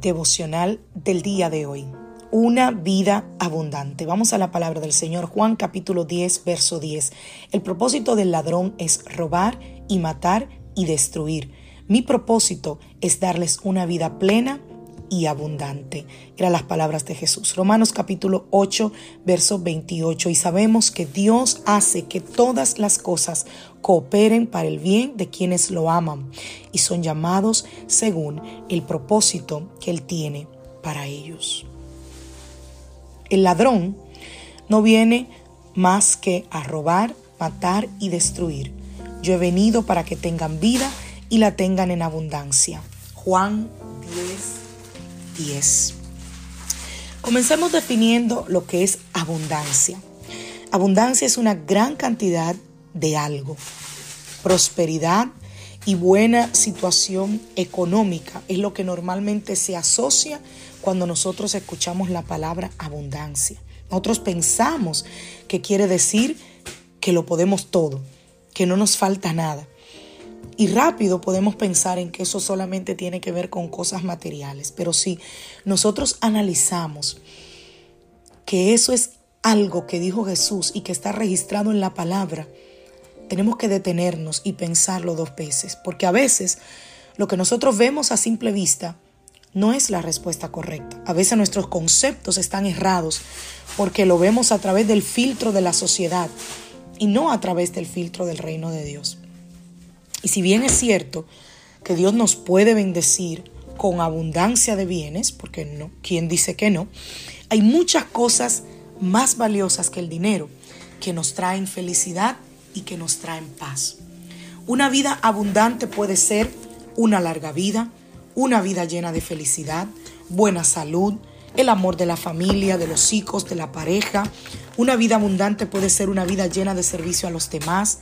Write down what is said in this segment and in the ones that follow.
Devocional del día de hoy una vida abundante. Vamos a la palabra del Señor, Juan capítulo 10, verso 10. El propósito del ladrón es robar y matar y destruir. Mi propósito es darles una vida plena y abundante. Eran las palabras de Jesús. Romanos capítulo 8, verso 28. Y sabemos que Dios hace que todas las cosas cooperen para el bien de quienes lo aman y son llamados según el propósito que Él tiene para ellos. El ladrón no viene más que a robar, matar y destruir. Yo he venido para que tengan vida y la tengan en abundancia. Juan 10, 10. Comencemos definiendo lo que es abundancia. Abundancia es una gran cantidad de algo. Prosperidad y buena situación económica es lo que normalmente se asocia cuando nosotros escuchamos la palabra abundancia. Nosotros pensamos que quiere decir que lo podemos todo, que no nos falta nada. Y rápido podemos pensar en que eso solamente tiene que ver con cosas materiales. Pero si nosotros analizamos que eso es algo que dijo Jesús y que está registrado en la palabra, tenemos que detenernos y pensarlo dos veces, porque a veces lo que nosotros vemos a simple vista no es la respuesta correcta. A veces nuestros conceptos están errados porque lo vemos a través del filtro de la sociedad y no a través del filtro del reino de Dios. Y si bien es cierto que Dios nos puede bendecir con abundancia de bienes, porque no, ¿quién dice que no? Hay muchas cosas más valiosas que el dinero que nos traen felicidad y que nos traen paz. Una vida abundante puede ser una larga vida, una vida llena de felicidad, buena salud, el amor de la familia, de los hijos, de la pareja. Una vida abundante puede ser una vida llena de servicio a los demás,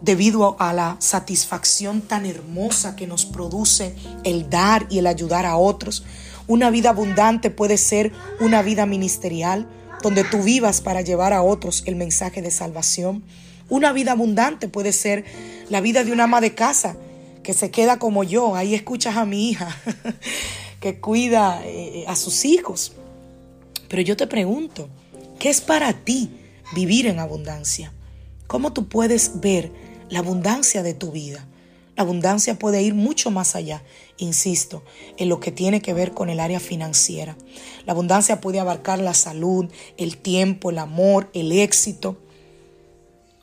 debido a la satisfacción tan hermosa que nos produce el dar y el ayudar a otros. Una vida abundante puede ser una vida ministerial donde tú vivas para llevar a otros el mensaje de salvación. Una vida abundante puede ser la vida de una ama de casa que se queda como yo. Ahí escuchas a mi hija que cuida eh, a sus hijos. Pero yo te pregunto, ¿qué es para ti vivir en abundancia? ¿Cómo tú puedes ver la abundancia de tu vida? La abundancia puede ir mucho más allá, insisto, en lo que tiene que ver con el área financiera. La abundancia puede abarcar la salud, el tiempo, el amor, el éxito.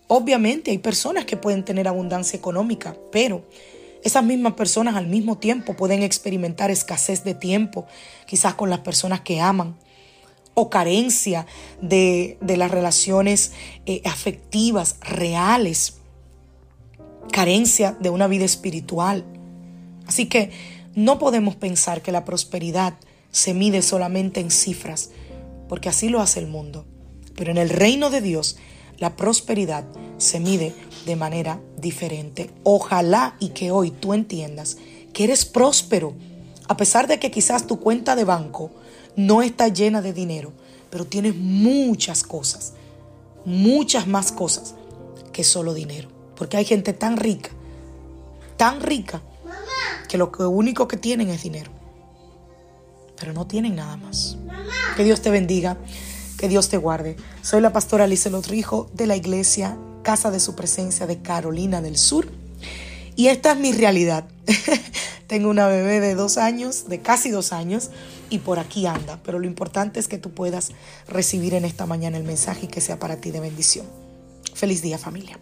Obviamente hay personas que pueden tener abundancia económica, pero esas mismas personas al mismo tiempo pueden experimentar escasez de tiempo, quizás con las personas que aman, o carencia de, las relaciones eh, afectivas reales carencia de una vida espiritual. Así que no podemos pensar que la prosperidad se mide solamente en cifras, porque así lo hace el mundo. Pero en el reino de Dios, la prosperidad se mide de manera diferente. Ojalá y que hoy tú entiendas que eres próspero, a pesar de que quizás tu cuenta de banco no está llena de dinero, pero tienes muchas cosas, muchas más cosas que solo dinero. Porque hay gente tan rica, tan rica, que lo único que tienen es dinero. Pero no tienen nada más. Que Dios te bendiga, que Dios te guarde. Soy la pastora Alice Lotrijo de la iglesia Casa de Su Presencia de Carolina del Sur. Y esta es mi realidad. Tengo una bebé de dos años, de casi dos años, y por aquí anda. Pero lo importante es que tú puedas recibir en esta mañana el mensaje y que sea para ti de bendición. Feliz día familia.